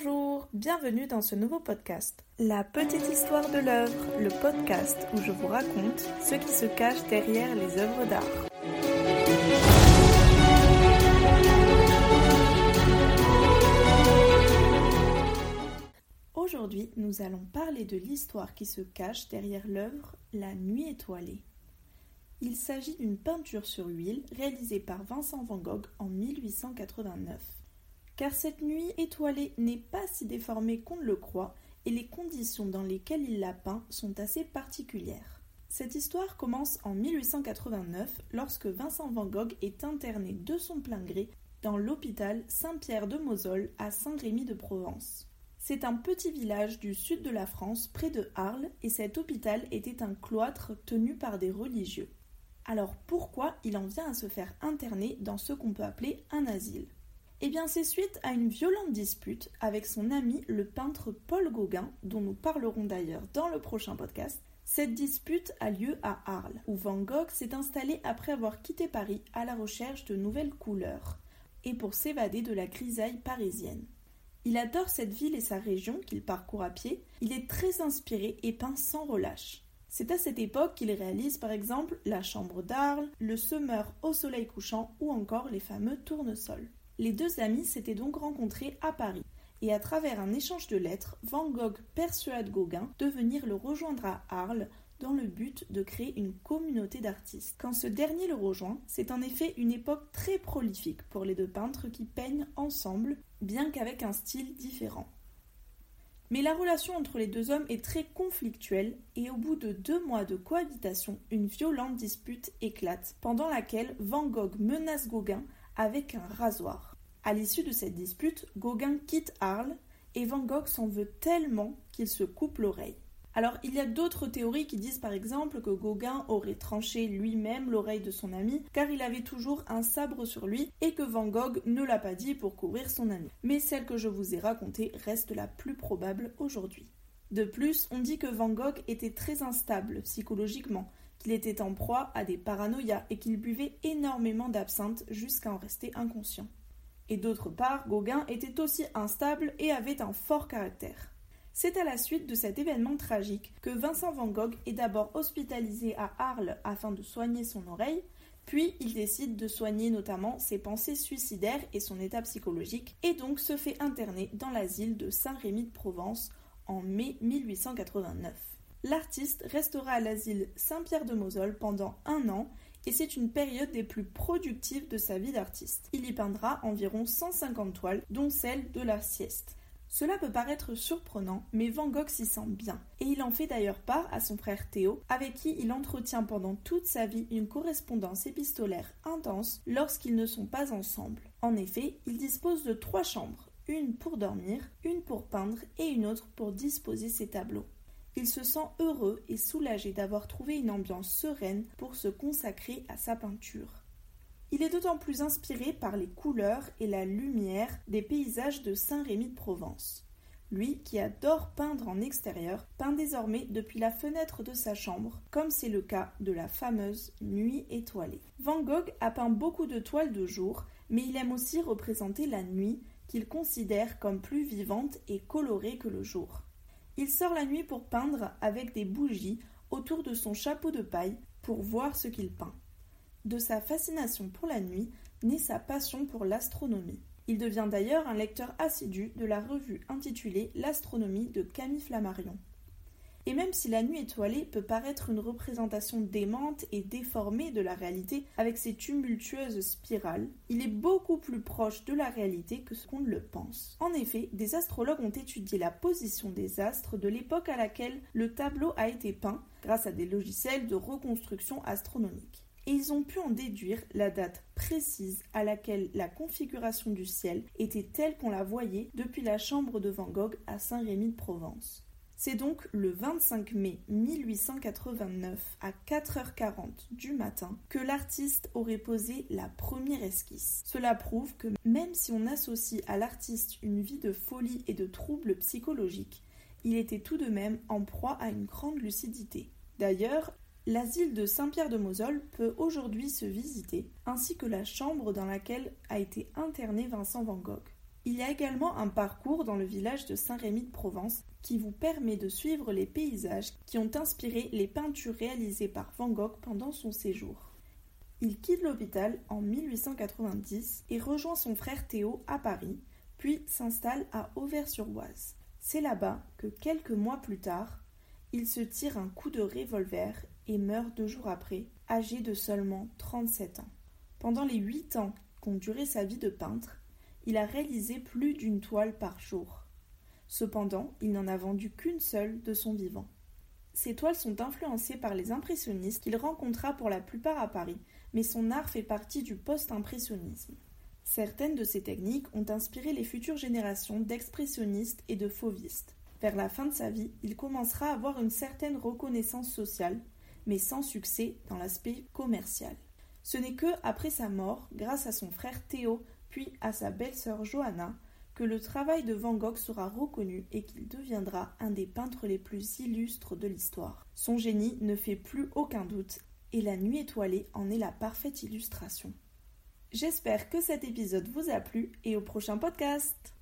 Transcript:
Bonjour, bienvenue dans ce nouveau podcast. La petite histoire de l'œuvre, le podcast où je vous raconte ce qui se cache derrière les œuvres d'art. Aujourd'hui, nous allons parler de l'histoire qui se cache derrière l'œuvre La Nuit étoilée. Il s'agit d'une peinture sur huile réalisée par Vincent van Gogh en 1889 car cette nuit étoilée n'est pas si déformée qu'on le croit, et les conditions dans lesquelles il la peint sont assez particulières. Cette histoire commence en 1889 lorsque Vincent van Gogh est interné de son plein gré dans l'hôpital Saint-Pierre de Mosole à Saint-Rémy de Provence. C'est un petit village du sud de la France près de Arles et cet hôpital était un cloître tenu par des religieux. Alors pourquoi il en vient à se faire interner dans ce qu'on peut appeler un asile? Eh bien, c'est suite à une violente dispute avec son ami le peintre Paul Gauguin, dont nous parlerons d'ailleurs dans le prochain podcast. Cette dispute a lieu à Arles, où Van Gogh s'est installé après avoir quitté Paris à la recherche de nouvelles couleurs et pour s'évader de la grisaille parisienne. Il adore cette ville et sa région qu'il parcourt à pied, il est très inspiré et peint sans relâche. C'est à cette époque qu'il réalise par exemple la Chambre d'Arles, le Semeur au soleil couchant ou encore les fameux tournesols. Les deux amis s'étaient donc rencontrés à Paris, et à travers un échange de lettres, Van Gogh persuade Gauguin de venir le rejoindre à Arles dans le but de créer une communauté d'artistes. Quand ce dernier le rejoint, c'est en effet une époque très prolifique pour les deux peintres qui peignent ensemble, bien qu'avec un style différent. Mais la relation entre les deux hommes est très conflictuelle et au bout de deux mois de cohabitation, une violente dispute éclate, pendant laquelle Van Gogh menace Gauguin avec un rasoir. À l'issue de cette dispute, Gauguin quitte Arles et Van Gogh s'en veut tellement qu'il se coupe l'oreille. Alors il y a d'autres théories qui disent par exemple que Gauguin aurait tranché lui-même l'oreille de son ami car il avait toujours un sabre sur lui et que Van Gogh ne l'a pas dit pour couvrir son ami. Mais celle que je vous ai racontée reste la plus probable aujourd'hui. De plus, on dit que Van Gogh était très instable psychologiquement qu'il était en proie à des paranoïas et qu'il buvait énormément d'absinthe jusqu'à en rester inconscient. Et d'autre part, Gauguin était aussi instable et avait un fort caractère. C'est à la suite de cet événement tragique que Vincent van Gogh est d'abord hospitalisé à Arles afin de soigner son oreille, puis il décide de soigner notamment ses pensées suicidaires et son état psychologique, et donc se fait interner dans l'asile de Saint-Rémy de Provence en mai 1889 l'artiste restera à l'asile Saint-Pierre de Mosole pendant un an et c'est une période des plus productives de sa vie d'artiste. Il y peindra environ 150 toiles, dont celle de la sieste. Cela peut paraître surprenant, mais Van Gogh s'y sent bien, et il en fait d'ailleurs part à son frère Théo, avec qui il entretient pendant toute sa vie une correspondance épistolaire intense lorsqu'ils ne sont pas ensemble. En effet, il dispose de trois chambres, une pour dormir, une pour peindre et une autre pour disposer ses tableaux. Il se sent heureux et soulagé d'avoir trouvé une ambiance sereine pour se consacrer à sa peinture. Il est d'autant plus inspiré par les couleurs et la lumière des paysages de Saint-Rémy de Provence. Lui, qui adore peindre en extérieur, peint désormais depuis la fenêtre de sa chambre, comme c'est le cas de la fameuse Nuit étoilée. Van Gogh a peint beaucoup de toiles de jour, mais il aime aussi représenter la nuit, qu'il considère comme plus vivante et colorée que le jour. Il sort la nuit pour peindre avec des bougies autour de son chapeau de paille pour voir ce qu'il peint. De sa fascination pour la nuit naît sa passion pour l'astronomie. Il devient d'ailleurs un lecteur assidu de la revue intitulée L'astronomie de Camille Flammarion. Et même si la nuit étoilée peut paraître une représentation démente et déformée de la réalité avec ses tumultueuses spirales, il est beaucoup plus proche de la réalité que ce qu'on le pense. En effet, des astrologues ont étudié la position des astres de l'époque à laquelle le tableau a été peint grâce à des logiciels de reconstruction astronomique. Et ils ont pu en déduire la date précise à laquelle la configuration du ciel était telle qu'on la voyait depuis la chambre de Van Gogh à Saint-Rémy de Provence. C'est donc le 25 mai 1889 à 4h40 du matin que l'artiste aurait posé la première esquisse. Cela prouve que même si on associe à l'artiste une vie de folie et de troubles psychologiques, il était tout de même en proie à une grande lucidité. D'ailleurs, l'asile de Saint-Pierre-de-Mosole peut aujourd'hui se visiter, ainsi que la chambre dans laquelle a été interné Vincent Van Gogh. Il y a également un parcours dans le village de Saint-Rémy de Provence qui vous permet de suivre les paysages qui ont inspiré les peintures réalisées par Van Gogh pendant son séjour. Il quitte l'hôpital en 1890 et rejoint son frère Théo à Paris, puis s'installe à Auvers-sur-Oise. C'est là-bas que quelques mois plus tard, il se tire un coup de revolver et meurt deux jours après, âgé de seulement 37 ans. Pendant les huit ans qu'ont duré sa vie de peintre, il a réalisé plus d'une toile par jour. Cependant, il n'en a vendu qu'une seule de son vivant. Ses toiles sont influencées par les impressionnistes qu'il rencontra pour la plupart à Paris, mais son art fait partie du post-impressionnisme. Certaines de ces techniques ont inspiré les futures générations d'expressionnistes et de fauvistes. Vers la fin de sa vie, il commencera à avoir une certaine reconnaissance sociale, mais sans succès dans l'aspect commercial. Ce n'est que après sa mort, grâce à son frère Théo puis à sa belle-sœur Johanna, que le travail de Van Gogh sera reconnu et qu'il deviendra un des peintres les plus illustres de l'histoire. Son génie ne fait plus aucun doute et la nuit étoilée en est la parfaite illustration. J'espère que cet épisode vous a plu et au prochain podcast